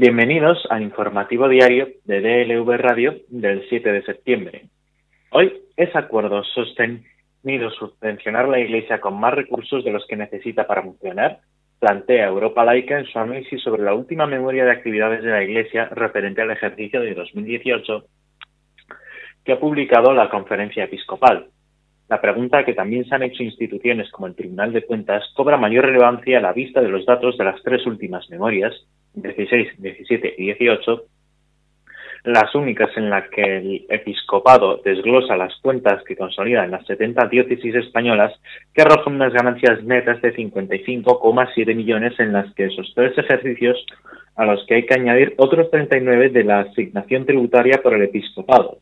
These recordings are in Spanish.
Bienvenidos al informativo diario de DLV Radio del 7 de septiembre. Hoy es acuerdo sostenido subvencionar la Iglesia con más recursos de los que necesita para funcionar, plantea Europa Laica en su análisis sobre la última memoria de actividades de la Iglesia referente al ejercicio de 2018 que ha publicado la Conferencia Episcopal. La pregunta que también se han hecho instituciones como el Tribunal de Cuentas cobra mayor relevancia a la vista de los datos de las tres últimas memorias 16, 17 y 18, las únicas en las que el episcopado desglosa las cuentas que consolidan las 70 diócesis españolas, que arrojan unas ganancias netas de 55,7 millones en las que esos tres ejercicios, a los que hay que añadir otros 39 de la asignación tributaria por el episcopado,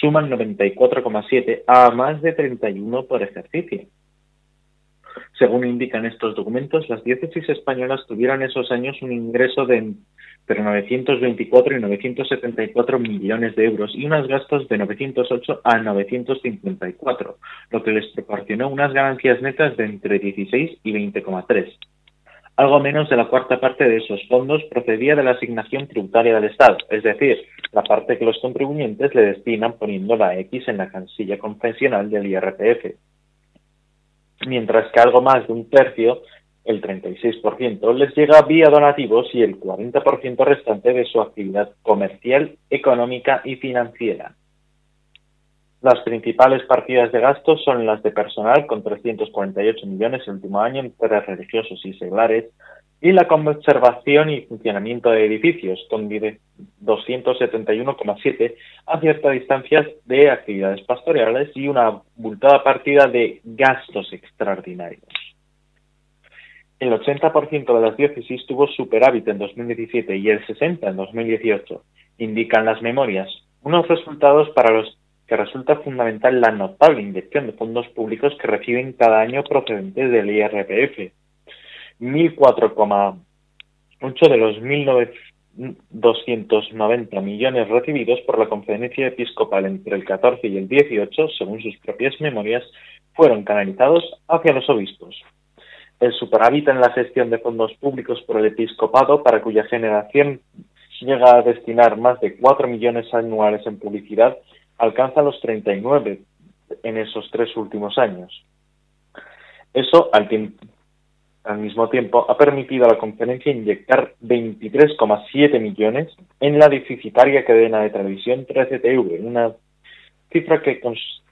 suman 94,7 a más de 31 por ejercicio. Según indican estos documentos, las diócesis españolas tuvieron esos años un ingreso de entre 924 y 974 millones de euros y unos gastos de 908 a 954, lo que les proporcionó unas ganancias netas de entre 16 y 20,3. Algo menos de la cuarta parte de esos fondos procedía de la asignación tributaria del Estado, es decir, la parte que los contribuyentes le destinan poniendo la X en la cansilla confesional del IRPF mientras que algo más de un tercio, el 36%, les llega vía donativos y el 40% restante de su actividad comercial, económica y financiera. Las principales partidas de gastos son las de personal, con 348 millones el último año entre religiosos y seglares, y la conservación y funcionamiento de edificios, con 271,7 a cierta distancia de actividades pastorales y una multada partida de gastos extraordinarios. El 80% de las diócesis tuvo superávit en 2017 y el 60% en 2018, indican las memorias, unos resultados para los que resulta fundamental la notable inyección de fondos públicos que reciben cada año procedentes del IRPF, 1.004,8 de los 1.290 millones recibidos por la Conferencia Episcopal entre el 14 y el 18, según sus propias memorias, fueron canalizados hacia los obispos. El superávit en la gestión de fondos públicos por el episcopado, para cuya generación llega a destinar más de 4 millones anuales en publicidad, alcanza los 39 en esos tres últimos años. Eso, al tiempo, al mismo tiempo, ha permitido a la conferencia inyectar 23,7 millones en la deficitaria cadena de televisión 13TV, una cifra que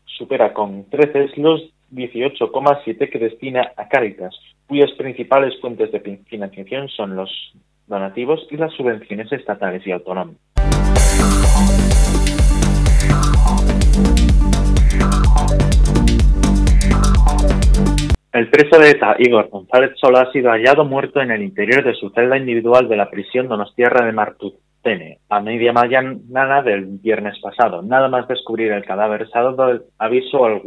supera con 13 los 18,7 que destina a Cáritas, cuyas principales fuentes de financiación son los donativos y las subvenciones estatales y autonómicas. El preso de ETA, Igor González Sola, ha sido hallado muerto en el interior de su celda individual de la prisión Donostierra de Martutene, a media mañana del viernes pasado. Nada más descubrir el cadáver, se ha dado el aviso al,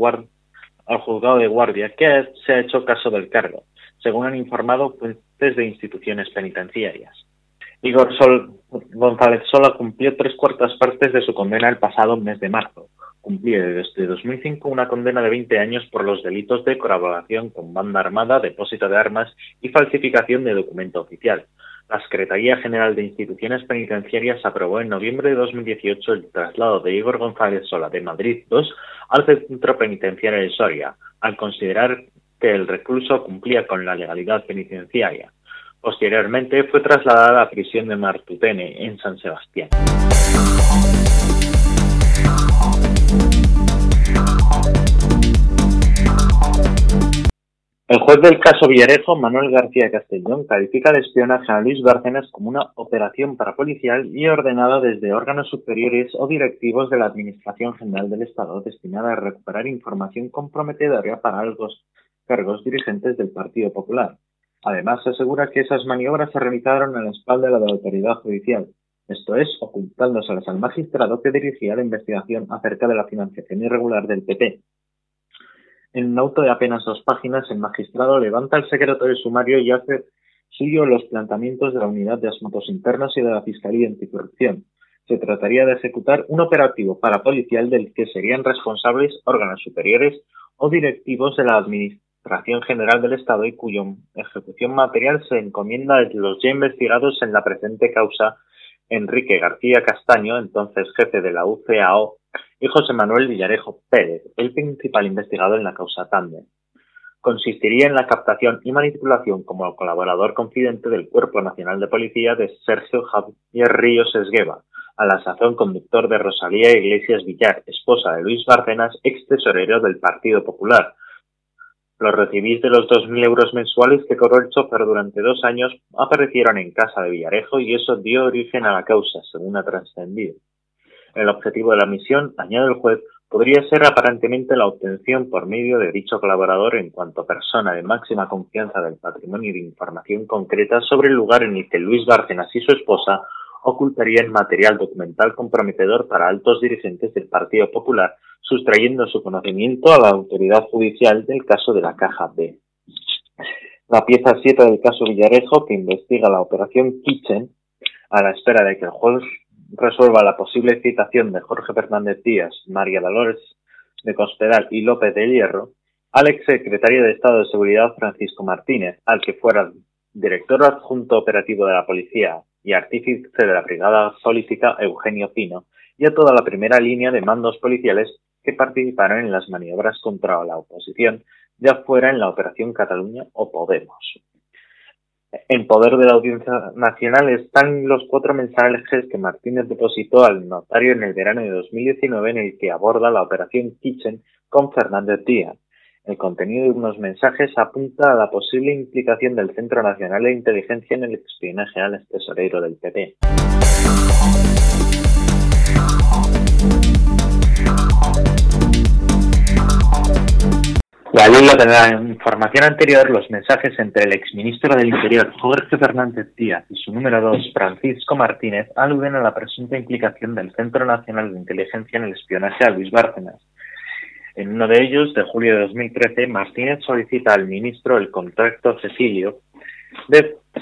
juzgado de guardia, que se ha hecho caso del cargo, según han informado fuentes de instituciones penitenciarias. Igor González Sola cumplió tres cuartas partes de su condena el pasado mes de marzo cumplía desde 2005 una condena de 20 años por los delitos de colaboración con banda armada, depósito de armas y falsificación de documento oficial. La Secretaría General de Instituciones Penitenciarias aprobó en noviembre de 2018 el traslado de Igor González Sola de Madrid II al Centro Penitenciario de Soria, al considerar que el recluso cumplía con la legalidad penitenciaria. Posteriormente fue trasladada a la prisión de Martutene, en San Sebastián. Juez del caso Villarejo, Manuel García Castellón, califica el espionaje a Luis Bárcenas como una operación parapolicial y ordenada desde órganos superiores o directivos de la Administración General del Estado destinada a recuperar información comprometedora para los cargos dirigentes del Partido Popular. Además, se asegura que esas maniobras se realizaron a la espalda de la autoridad judicial, esto es, ocultándoselas al magistrado que dirigía la investigación acerca de la financiación irregular del PP, en un auto de apenas dos páginas, el magistrado levanta el secreto del sumario y hace suyo los planteamientos de la Unidad de Asuntos Internos y de la Fiscalía Anticorrupción. Se trataría de ejecutar un operativo parapolicial del que serían responsables órganos superiores o directivos de la Administración General del Estado y cuya ejecución material se encomienda a los ya investigados en la presente causa Enrique García Castaño, entonces jefe de la UCAO, y José Manuel Villarejo Pérez, el principal investigador en la causa Tandem. Consistiría en la captación y manipulación como colaborador confidente del Cuerpo Nacional de Policía de Sergio Javier Ríos Esgueva, a la sazón conductor de Rosalía Iglesias Villar, esposa de Luis Bárcenas, ex tesorero del Partido Popular. Los recibís de los 2.000 euros mensuales que cobró el chofer durante dos años aparecieron en casa de Villarejo y eso dio origen a la causa, según ha trascendido. El objetivo de la misión, añade el juez, podría ser aparentemente la obtención por medio de dicho colaborador en cuanto persona de máxima confianza del patrimonio de información concreta sobre el lugar en el que Luis Bárcenas y su esposa ocultarían material documental comprometedor para altos dirigentes del Partido Popular, sustrayendo su conocimiento a la autoridad judicial del caso de la Caja B. La pieza 7 del caso Villarejo, que investiga la operación Kitchen, a la espera de que el juez resuelva la posible citación de Jorge Fernández Díaz, María Dolores de Cospedal y López de Hierro, al exsecretario de Estado de Seguridad Francisco Martínez, al que fuera director adjunto operativo de la policía y artífice de la brigada política Eugenio Pino, y a toda la primera línea de mandos policiales que participaron en las maniobras contra la oposición, ya fuera en la Operación Cataluña o Podemos. En poder de la Audiencia Nacional están los cuatro mensajes que Martínez depositó al notario en el verano de 2019 en el que aborda la operación Kitchen con Fernández Díaz. El contenido de unos mensajes apunta a la posible implicación del Centro Nacional de Inteligencia en el espionaje al tesorero del PP. La ley de la información anterior, los mensajes entre el exministro del Interior, Jorge Fernández Díaz, y su número dos, Francisco Martínez, aluden a la presunta implicación del Centro Nacional de Inteligencia en el espionaje a Luis Bárcenas. En uno de ellos, de julio de 2013, Martínez solicita al ministro el contacto Cecilio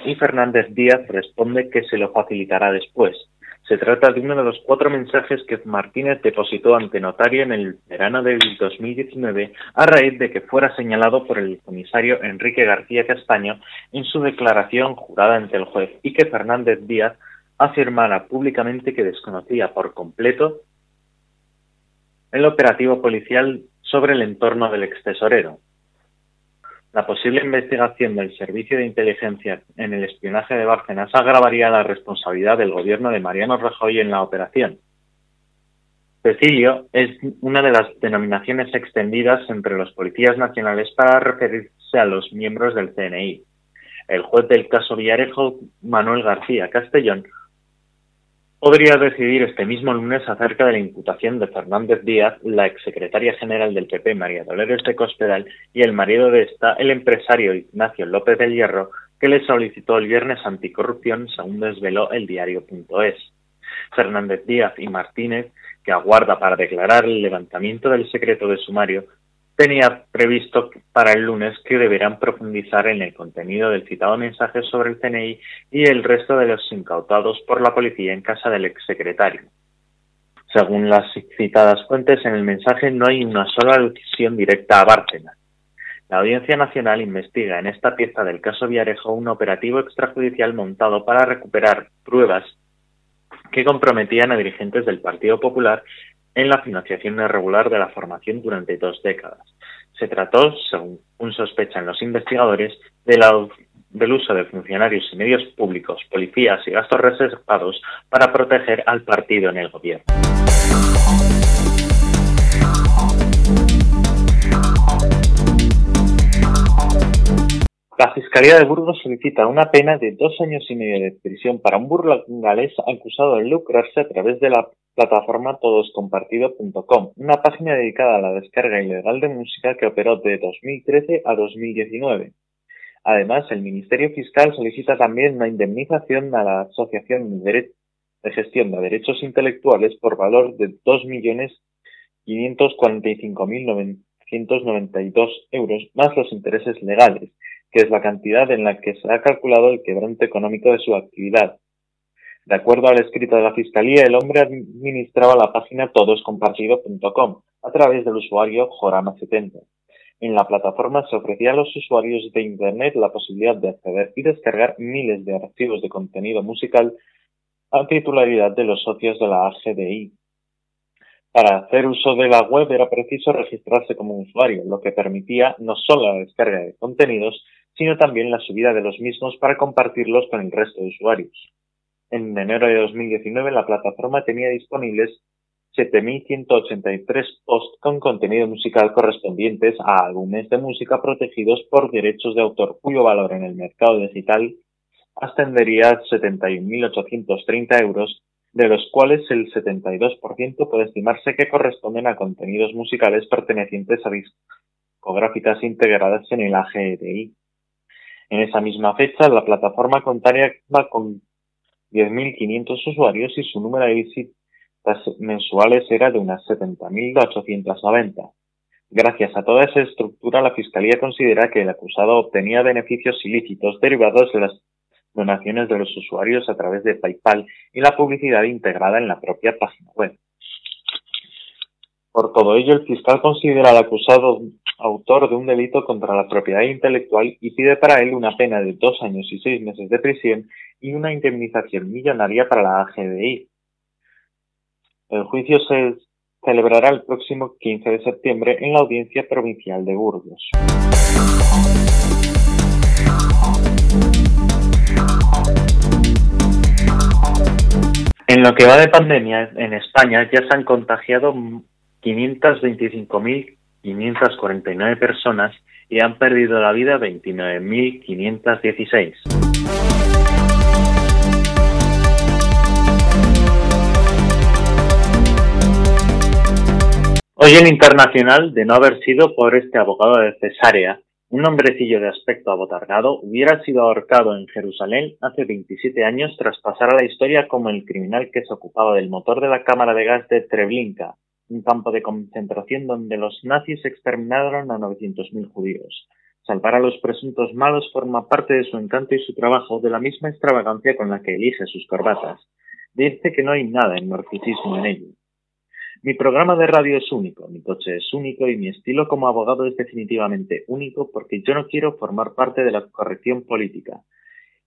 y Fernández Díaz responde que se lo facilitará después. Se trata de uno de los cuatro mensajes que Martínez depositó ante notario en el verano del 2019 a raíz de que fuera señalado por el comisario Enrique García Castaño en su declaración jurada ante el juez y que Fernández Díaz afirmara públicamente que desconocía por completo el operativo policial sobre el entorno del excesorero. La posible investigación del Servicio de Inteligencia en el espionaje de Bárcenas agravaría la responsabilidad del gobierno de Mariano Rajoy en la operación. Cecilio es una de las denominaciones extendidas entre los policías nacionales para referirse a los miembros del CNI. El juez del caso Villarejo, Manuel García Castellón, podría decidir este mismo lunes acerca de la imputación de Fernández Díaz, la exsecretaria general del PP, María Dolores de Cospedal, y el marido de esta, el empresario Ignacio López del Hierro, que le solicitó el viernes anticorrupción, según desveló el diario.es. Fernández Díaz y Martínez, que aguarda para declarar el levantamiento del secreto de sumario, tenía previsto para el lunes que deberán profundizar en el contenido del citado mensaje sobre el CNI y el resto de los incautados por la policía en casa del exsecretario. Según las citadas fuentes, en el mensaje no hay una sola alusión directa a Bárcenas. La Audiencia Nacional investiga en esta pieza del caso Viarejo un operativo extrajudicial montado para recuperar pruebas que comprometían a dirigentes del Partido Popular en la financiación irregular de la formación durante dos décadas. Se trató, según sospechan los investigadores, del uso de funcionarios y medios públicos, policías y gastos reservados para proteger al partido en el gobierno. La Fiscalía de Burgos solicita una pena de dos años y medio de prisión para un burgalés acusado de lucrarse a través de la plataforma todoscompartido.com, una página dedicada a la descarga ilegal de música que operó de 2013 a 2019. Además, el Ministerio Fiscal solicita también una indemnización a la Asociación de Gestión de Derechos Intelectuales por valor de 2.545.992 euros más los intereses legales que es la cantidad en la que se ha calculado el quebranto económico de su actividad. De acuerdo al escrito de la Fiscalía, el hombre administraba la página todoscompartido.com a través del usuario Jorama70. En la plataforma se ofrecía a los usuarios de Internet la posibilidad de acceder y descargar miles de archivos de contenido musical a titularidad de los socios de la AGDI. Para hacer uso de la web era preciso registrarse como usuario, lo que permitía no solo la descarga de contenidos, sino también la subida de los mismos para compartirlos con el resto de usuarios. En enero de 2019 la plataforma tenía disponibles 7.183 posts con contenido musical correspondientes a álbumes de música protegidos por derechos de autor cuyo valor en el mercado digital ascendería a 71.830 euros, de los cuales el 72% puede estimarse que corresponden a contenidos musicales pertenecientes a discográficas integradas en el AGDI. En esa misma fecha, la plataforma contaría con 10.500 usuarios y su número de visitas mensuales era de unas 70.890. Gracias a toda esa estructura, la Fiscalía considera que el acusado obtenía beneficios ilícitos derivados de las donaciones de los usuarios a través de PayPal y la publicidad integrada en la propia página web. Por todo ello, el fiscal considera al acusado autor de un delito contra la propiedad intelectual y pide para él una pena de dos años y seis meses de prisión y una indemnización millonaria para la AGDI. El juicio se celebrará el próximo 15 de septiembre en la Audiencia Provincial de Burgos. En lo que va de pandemia, en España ya se han contagiado 525.549 personas y han perdido la vida 29.516. Hoy en internacional, de no haber sido por este abogado de Cesárea, un hombrecillo de aspecto abotargado hubiera sido ahorcado en Jerusalén hace 27 años tras pasar a la historia como el criminal que se ocupaba del motor de la cámara de gas de Treblinka, un campo de concentración donde los nazis exterminaron a 900.000 judíos. Salvar a los presuntos malos forma parte de su encanto y su trabajo de la misma extravagancia con la que elige sus corbatas. Dice que no hay nada en narcisismo en ello. Mi programa de radio es único, mi coche es único y mi estilo como abogado es definitivamente único porque yo no quiero formar parte de la corrección política.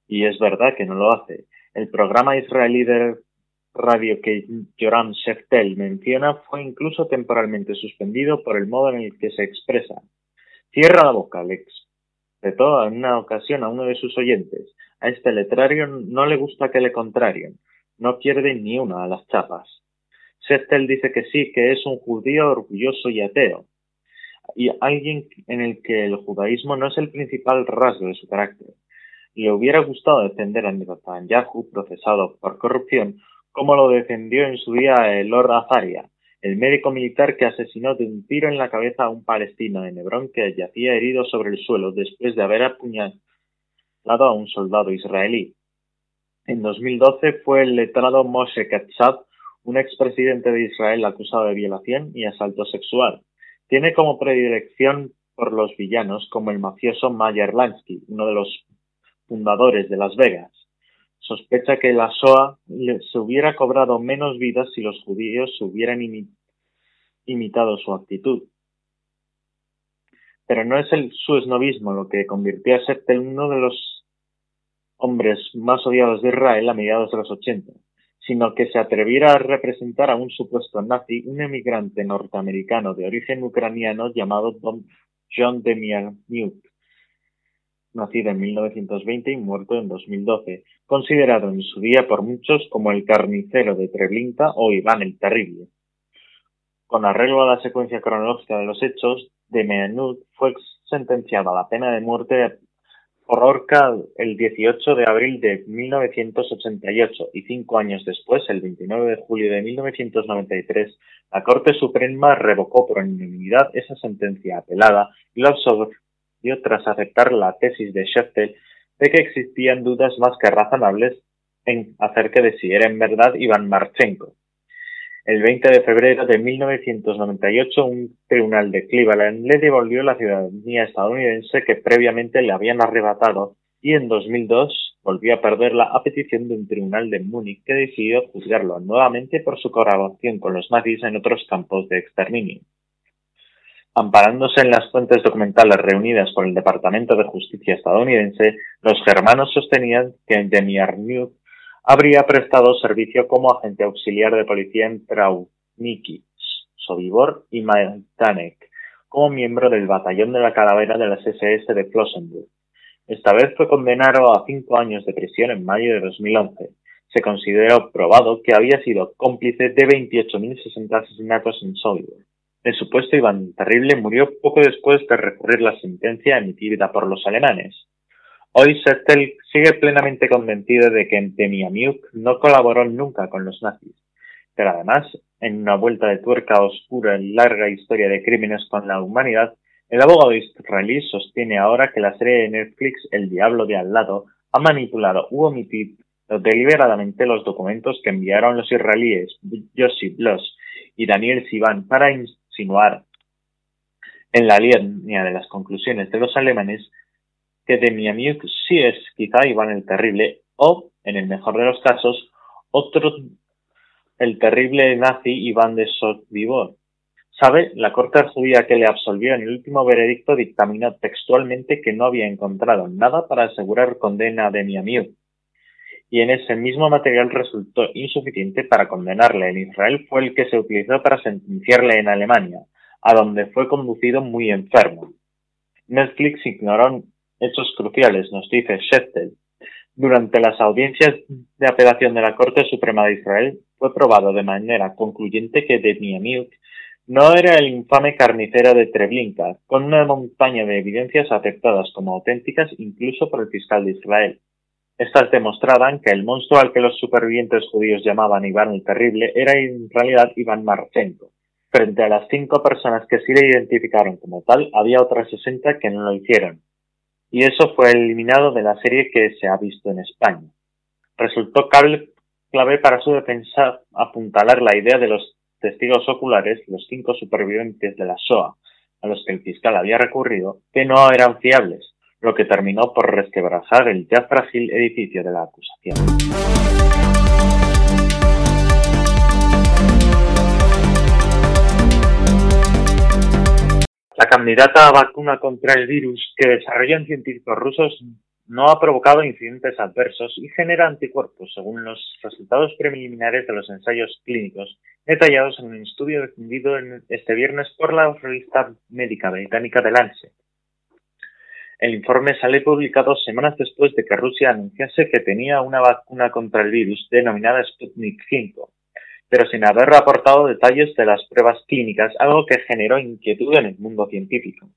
Y es verdad que no lo hace. El programa israelí de radio que Joram Sheftel menciona fue incluso temporalmente suspendido por el modo en el que se expresa. Cierra la boca, le expresó en una ocasión a uno de sus oyentes. A este letrario no le gusta que le contrarien. No pierde ni una a las chapas. Seftel dice que sí, que es un judío orgulloso y ateo, y alguien en el que el judaísmo no es el principal rasgo de su carácter. Le hubiera gustado defender a Netanyahu procesado por corrupción, como lo defendió en su día el Lord Azaria, el médico militar que asesinó de un tiro en la cabeza a un palestino en Hebrón que yacía herido sobre el suelo después de haber apuñalado a un soldado israelí. En 2012 fue el letrado Moshe Katsav un expresidente de Israel acusado de violación y asalto sexual. Tiene como predilección por los villanos como el mafioso Mayer Lansky, uno de los fundadores de Las Vegas. Sospecha que la SOA se hubiera cobrado menos vidas si los judíos hubieran imitado su actitud. Pero no es el, su esnovismo lo que convirtió a Seth en uno de los hombres más odiados de Israel a mediados de los 80 sino que se atreviera a representar a un supuesto nazi, un emigrante norteamericano de origen ucraniano llamado John Demianuk, nacido en 1920 y muerto en 2012, considerado en su día por muchos como el carnicero de Treblinka o Iván el Terrible. Con arreglo a la secuencia cronológica de los hechos, Demianuk fue sentenciado a la pena de muerte Horca el 18 de abril de 1988 y cinco años después, el 29 de julio de 1993, la Corte Suprema revocó por unanimidad esa sentencia apelada y lo absolvió tras aceptar la tesis de Scheftel de que existían dudas más que razonables en acerca de si era en verdad Iván Marchenko, el 20 de febrero de 1998, un tribunal de Cleveland le devolvió la ciudadanía estadounidense que previamente le habían arrebatado y en 2002 volvió a perderla a petición de un tribunal de Múnich que decidió juzgarlo nuevamente por su colaboración con los nazis en otros campos de exterminio. Amparándose en las fuentes documentales reunidas por el Departamento de Justicia estadounidense, los germanos sostenían que Demiarniuk habría prestado servicio como agente auxiliar de policía en Trauniki, Sobibor y Majdanek, como miembro del batallón de la calavera de las SS de Flossenburg. Esta vez fue condenado a cinco años de prisión en mayo de 2011. Se consideró probado que había sido cómplice de 28.060 asesinatos en Sobibor. El supuesto Iván Terrible murió poco después de recurrir la sentencia emitida por los alemanes. Hoy Settel sigue plenamente convencido de que Demianiuk no colaboró nunca con los nazis, pero además, en una vuelta de tuerca oscura en larga historia de crímenes con la humanidad, el abogado israelí sostiene ahora que la serie de Netflix El Diablo de al lado ha manipulado u omitido deliberadamente los documentos que enviaron los israelíes Yossi Bloss y Daniel Sivan para en la línea de las conclusiones de los alemanes que Demianiuk sí es quizá Iván el Terrible o, en el mejor de los casos, otro el terrible nazi Iván de Sotvivor. Sabe, la corte judía que le absolvió en el último veredicto dictaminó textualmente que no había encontrado nada para asegurar condena a Demianiuk. Y en ese mismo material resultó insuficiente para condenarle en Israel fue el que se utilizó para sentenciarle en Alemania, a donde fue conducido muy enfermo. Netflix ignoró hechos cruciales, nos dice Sheftel. Durante las audiencias de apelación de la Corte Suprema de Israel, fue probado de manera concluyente que Demianiuk no era el infame carnicero de Treblinka, con una montaña de evidencias aceptadas como auténticas incluso por el fiscal de Israel. Estas demostraban que el monstruo al que los supervivientes judíos llamaban Iván el Terrible era en realidad Iván Marchenko. Frente a las cinco personas que sí le identificaron como tal, había otras sesenta que no lo hicieron y eso fue eliminado de la serie que se ha visto en España. Resultó clave para su defensa apuntalar la idea de los testigos oculares, los cinco supervivientes de la SOA, a los que el fiscal había recurrido, que no eran fiables, lo que terminó por resquebrajar el ya frágil edificio de la acusación. La candidata a vacuna contra el virus que desarrollan científicos rusos no ha provocado incidentes adversos y genera anticuerpos, según los resultados preliminares de los ensayos clínicos detallados en un estudio defendido este viernes por la revista médica británica The Lancet. El informe sale publicado semanas después de que Rusia anunciase que tenía una vacuna contra el virus denominada Sputnik 5, pero sin haber aportado detalles de las pruebas clínicas, algo que generó inquietud en el mundo científico.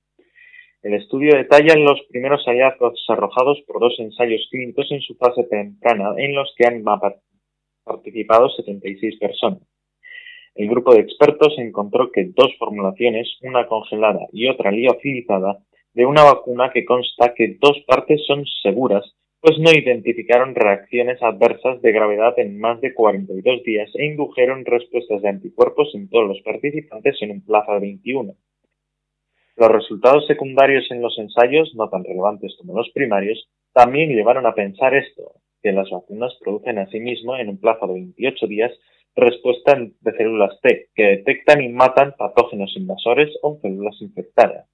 El estudio detalla los primeros hallazgos arrojados por dos ensayos clínicos en su fase temprana, en los que han participado 76 personas. El grupo de expertos encontró que dos formulaciones, una congelada y otra liofilizada, de una vacuna que consta que dos partes son seguras pues no identificaron reacciones adversas de gravedad en más de 42 días e indujeron respuestas de anticuerpos en todos los participantes en un plazo de 21. Los resultados secundarios en los ensayos, no tan relevantes como los primarios, también llevaron a pensar esto, que las vacunas producen asimismo en un plazo de 28 días respuestas de células T que detectan y matan patógenos invasores o células infectadas.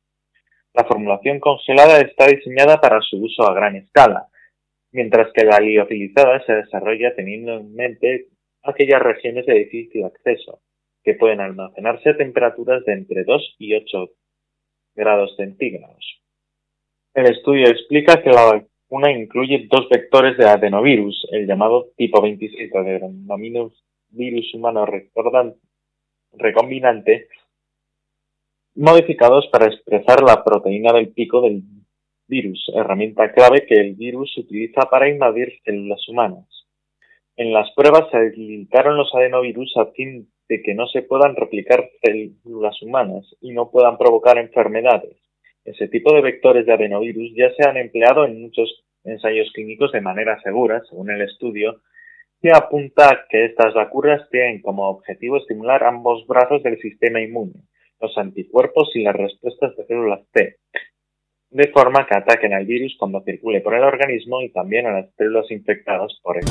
La formulación congelada está diseñada para su uso a gran escala, mientras que la liofilizada se desarrolla teniendo en mente aquellas regiones de difícil acceso, que pueden almacenarse a temperaturas de entre 2 y 8 grados centígrados. El estudio explica que la vacuna incluye dos vectores de adenovirus, el llamado tipo 26 adenovirus humano recombinante, modificados para expresar la proteína del pico del virus, herramienta clave que el virus utiliza para invadir células humanas. En las pruebas se limitaron los adenovirus a fin de que no se puedan replicar células humanas y no puedan provocar enfermedades. Ese tipo de vectores de adenovirus ya se han empleado en muchos ensayos clínicos de manera segura, según el estudio, que apunta que estas vacunas tienen como objetivo estimular ambos brazos del sistema inmune, los anticuerpos y las respuestas de células T, de forma que ataquen al virus cuando circule por el organismo y también a las células infectadas por él.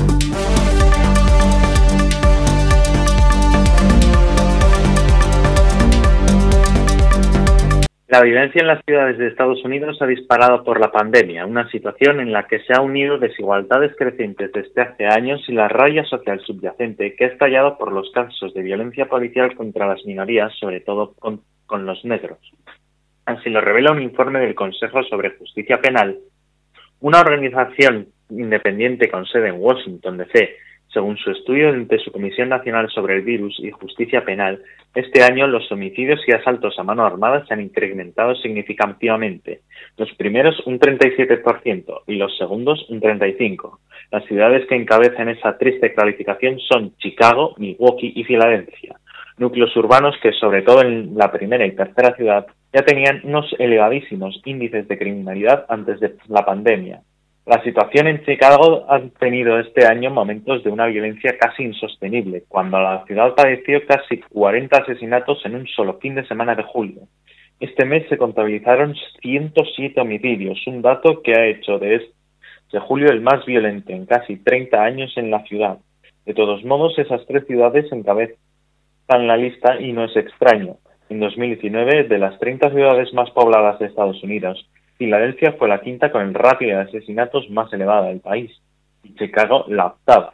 La violencia en las ciudades de Estados Unidos ha disparado por la pandemia, una situación en la que se ha unido desigualdades crecientes desde hace años y la raya social subyacente que ha estallado por los casos de violencia policial contra las minorías, sobre todo con los negros. Así lo revela un informe del Consejo sobre Justicia Penal, una organización independiente con sede en Washington, D.C., según su estudio de su Comisión Nacional sobre el Virus y Justicia Penal, este año los homicidios y asaltos a mano armada se han incrementado significativamente. Los primeros un 37% y los segundos un 35%. Las ciudades que encabezan esa triste calificación son Chicago, Milwaukee y Filadelfia. Núcleos urbanos que, sobre todo en la primera y tercera ciudad, ya tenían unos elevadísimos índices de criminalidad antes de la pandemia. La situación en Chicago ha tenido este año momentos de una violencia casi insostenible, cuando la ciudad padeció casi 40 asesinatos en un solo fin de semana de julio. Este mes se contabilizaron 107 homicidios, un dato que ha hecho de este julio el más violento en casi 30 años en la ciudad. De todos modos, esas tres ciudades encabezan la lista y no es extraño. En 2019, de las 30 ciudades más pobladas de Estados Unidos, Filadelfia fue la quinta con el ratio de asesinatos más elevado del país y Chicago la octava.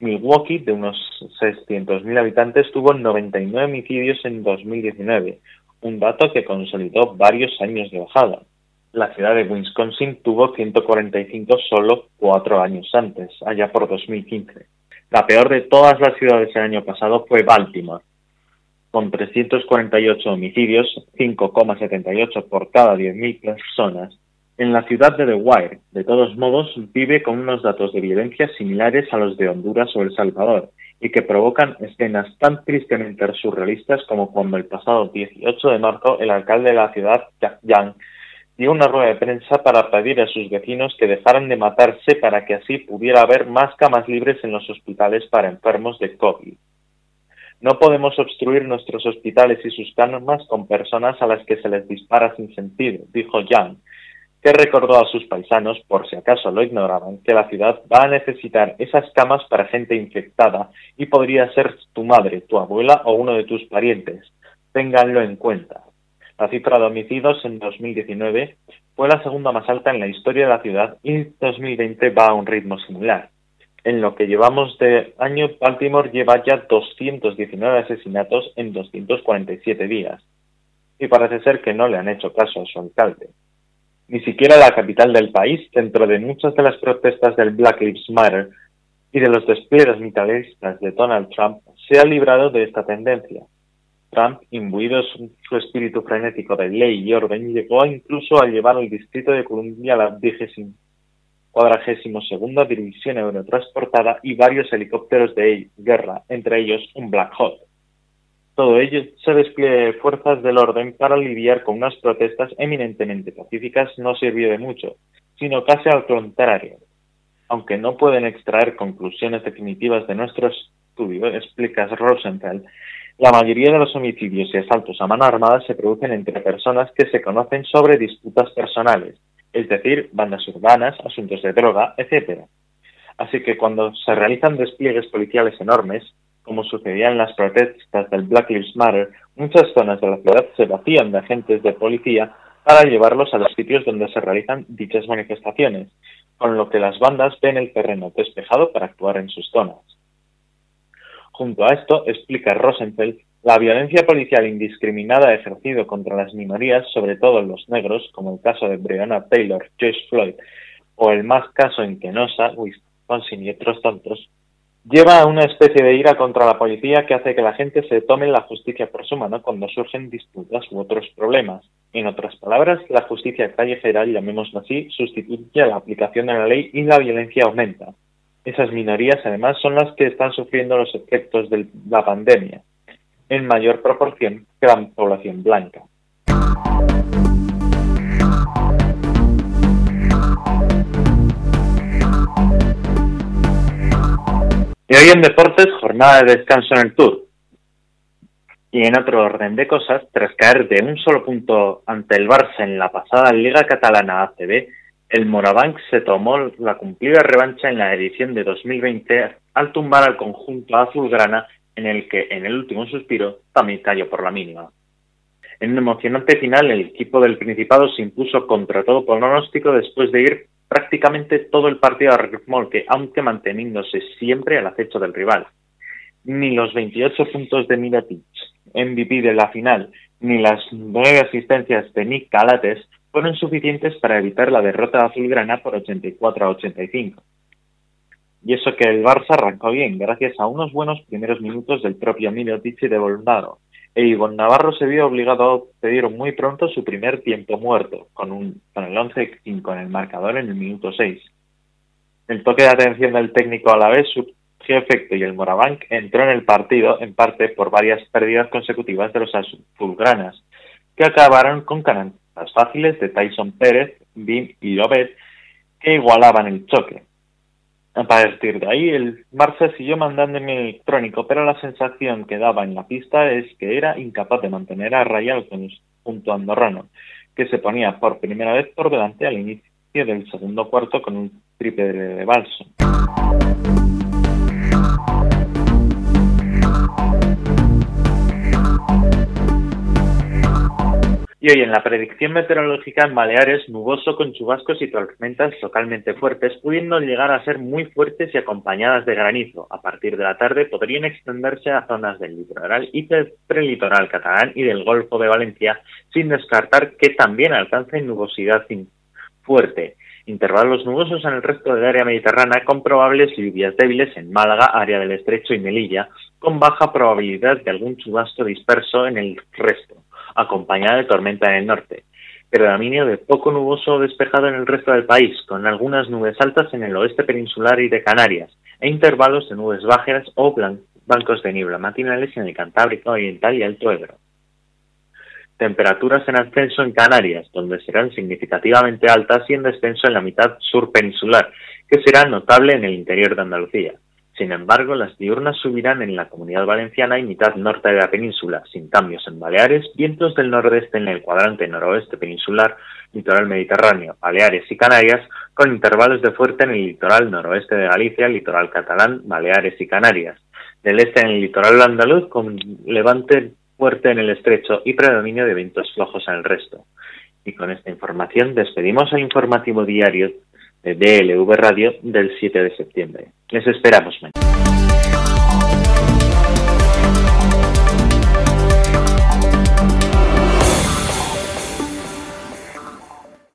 Milwaukee, de unos 600.000 habitantes, tuvo 99 homicidios en 2019, un dato que consolidó varios años de bajada. La ciudad de Wisconsin tuvo 145 solo cuatro años antes, allá por 2015. La peor de todas las ciudades el año pasado fue Baltimore, con 348 homicidios, 5,78 por cada 10.000 personas, en la ciudad de The Wire, de todos modos, vive con unos datos de violencia similares a los de Honduras o El Salvador, y que provocan escenas tan tristemente surrealistas como cuando el pasado 18 de marzo el alcalde de la ciudad, Jack Young, dio una rueda de prensa para pedir a sus vecinos que dejaran de matarse para que así pudiera haber más camas libres en los hospitales para enfermos de COVID. No podemos obstruir nuestros hospitales y sus camas con personas a las que se les dispara sin sentido, dijo Young, que recordó a sus paisanos, por si acaso lo ignoraban, que la ciudad va a necesitar esas camas para gente infectada y podría ser tu madre, tu abuela o uno de tus parientes. Ténganlo en cuenta. La cifra de homicidios en 2019 fue la segunda más alta en la historia de la ciudad y 2020 va a un ritmo similar. En lo que llevamos de año, Baltimore lleva ya 219 asesinatos en 247 días. Y parece ser que no le han hecho caso a su alcalde. Ni siquiera la capital del país, dentro de muchas de las protestas del Black Lives Matter y de los despliegues militaristas de Donald Trump, se ha librado de esta tendencia. Trump, imbuido su espíritu frenético de ley y orden, llegó incluso a llevar al Distrito de Columbia a la vigésima cuadragésimo segunda división aerotransportada y varios helicópteros de guerra, entre ellos un Black Hawk. Todo ello se despliegue de fuerzas del orden para lidiar con unas protestas eminentemente pacíficas no sirvió de mucho, sino casi al contrario. Aunque no pueden extraer conclusiones definitivas de nuestro estudio, explica Rosenthal, la mayoría de los homicidios y asaltos a mano armada se producen entre personas que se conocen sobre disputas personales, es decir, bandas urbanas, asuntos de droga, etc. Así que cuando se realizan despliegues policiales enormes, como sucedía en las protestas del Black Lives Matter, muchas zonas de la ciudad se vacían de agentes de policía para llevarlos a los sitios donde se realizan dichas manifestaciones, con lo que las bandas ven el terreno despejado para actuar en sus zonas. Junto a esto, explica Rosenfeld, la violencia policial indiscriminada ejercida contra las minorías, sobre todo los negros, como el caso de Breonna Taylor, Joyce Floyd, o el más caso en Kenosha, Wisconsin y otros tantos, lleva a una especie de ira contra la policía que hace que la gente se tome la justicia por su mano cuando surgen disputas u otros problemas. En otras palabras, la justicia callejera, llamémoslo así, sustituye a la aplicación de la ley y la violencia aumenta. Esas minorías, además, son las que están sufriendo los efectos de la pandemia en mayor proporción que la población blanca. Y hoy en deportes, jornada de descanso en el Tour. Y en otro orden de cosas, tras caer de un solo punto ante el Barça en la pasada Liga Catalana ACB, el Morabanc se tomó la cumplida revancha en la edición de 2020 al tumbar al conjunto azulgrana en el que en el último suspiro también cayó por la mínima. En un emocionante final, el equipo del Principado se impuso contra todo pronóstico después de ir prácticamente todo el partido a remolque, aunque manteniéndose siempre al acecho del rival. Ni los 28 puntos de Mirotic, MVP de la final, ni las nueve asistencias de Nick Calates fueron suficientes para evitar la derrota azulgrana por 84 a 85. Y eso que el Barça arrancó bien, gracias a unos buenos primeros minutos del propio Mirotic y de Volnado. E Ivonne Navarro se vio obligado a pedir muy pronto su primer tiempo muerto, con, un, con el 11-5 en el marcador en el minuto 6. El toque de atención del técnico a la vez surgió efecto y el Morabank entró en el partido en parte por varias pérdidas consecutivas de los azulgranas, que acabaron con canastas fáciles de Tyson Pérez, Bim y Robert, que igualaban el choque. A partir de ahí, el Barça siguió mandando en el electrónico, pero la sensación que daba en la pista es que era incapaz de mantener a raya al conjunto andorrano, que se ponía por primera vez por delante al inicio del segundo cuarto con un triple de balso. Y hoy en la predicción meteorológica en Baleares, nuboso con chubascos y tormentas localmente fuertes, pudiendo llegar a ser muy fuertes y acompañadas de granizo. A partir de la tarde podrían extenderse a zonas del litoral y del prelitoral catalán y del Golfo de Valencia, sin descartar que también alcancen nubosidad fuerte. Intervalos nubosos en el resto del área mediterránea con probables lluvias débiles en Málaga, área del Estrecho y Melilla, con baja probabilidad de algún chubasco disperso en el resto acompañada de tormenta en el norte. Predominio de poco nuboso despejado en el resto del país, con algunas nubes altas en el oeste peninsular y de Canarias, e intervalos de nubes bajas o bancos de niebla matinales en el Cantábrico Oriental y Alto Ebro. Temperaturas en ascenso en Canarias, donde serán significativamente altas y en descenso en la mitad sur peninsular, que será notable en el interior de Andalucía. Sin embargo, las diurnas subirán en la comunidad valenciana y mitad norte de la península, sin cambios en Baleares, vientos del nordeste en el cuadrante noroeste peninsular, litoral mediterráneo, Baleares y Canarias, con intervalos de fuerte en el litoral noroeste de Galicia, litoral catalán, Baleares y Canarias. Del este en el litoral andaluz, con levante fuerte en el estrecho y predominio de vientos flojos en el resto. Y con esta información despedimos el informativo diario DLV Radio del 7 de septiembre. Les esperamos mañana.